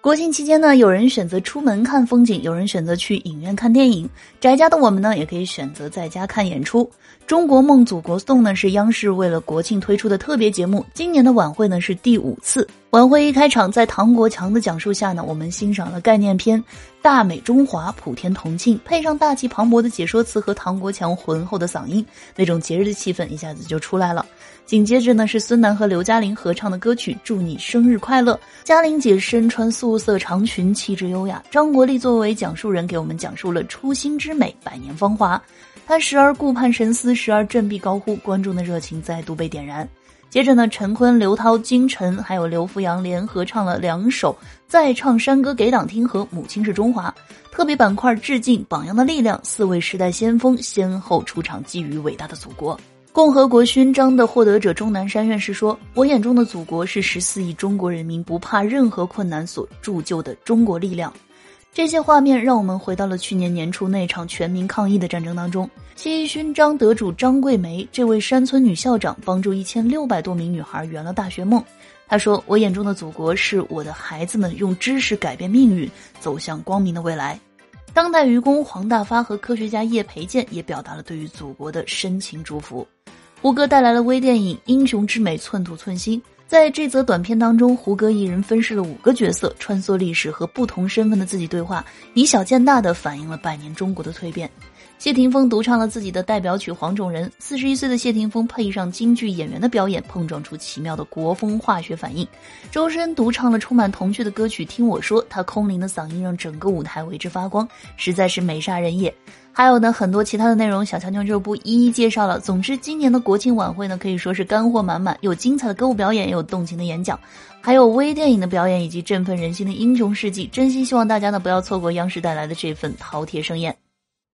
国庆期间呢，有人选择出门看风景，有人选择去影院看电影。宅家的我们呢，也可以选择在家看演出。中国梦祖国颂呢，是央视为了国庆推出的特别节目。今年的晚会呢是第五次。晚会一开场，在唐国强的讲述下呢，我们欣赏了概念片《大美中华，普天同庆》，配上大气磅礴的解说词和唐国强浑厚的嗓音，那种节日的气氛一下子就出来了。紧接着呢，是孙楠和刘嘉玲合唱的歌曲《祝你生日快乐》。嘉玲姐身穿素色长裙，气质优雅。张国立作为讲述人，给我们讲述了初心之美，百年芳华。他时而顾盼神思，时而振臂高呼，观众的热情再度被点燃。接着呢，陈坤、刘涛、金晨还有刘福阳联合唱了两首《再唱山歌给党听》和《母亲是中华》特别板块，致敬榜样的力量。四位时代先锋先后出场，寄予伟大的祖国。共和国勋章的获得者钟南山院士说：“我眼中的祖国是十四亿中国人民不怕任何困难所铸就的中国力量。”这些画面让我们回到了去年年初那场全民抗疫的战争当中。七一勋章得主张桂梅，这位山村女校长，帮助一千六百多名女孩圆了大学梦。她说：“我眼中的祖国是我的孩子们用知识改变命运，走向光明的未来。”当代愚公黄大发和科学家叶培建也表达了对于祖国的深情祝福。胡歌带来了微电影《英雄之美，寸土寸心》。在这则短片当中，胡歌一人分饰了五个角色，穿梭历史和不同身份的自己对话，以小见大的反映了百年中国的蜕变。谢霆锋独唱了自己的代表曲《黄种人》，四十一岁的谢霆锋配上京剧演员的表演，碰撞出奇妙的国风化学反应。周深独唱了充满童趣的歌曲《听我说》，他空灵的嗓音让整个舞台为之发光，实在是美煞人也。还有呢，很多其他的内容，小强妞就不一一介绍了。总之，今年的国庆晚会呢，可以说是干货满满，有精彩的歌舞表演，有动情的演讲，还有微电影的表演，以及振奋人心的英雄事迹。真心希望大家呢，不要错过央视带来的这份饕餮盛宴。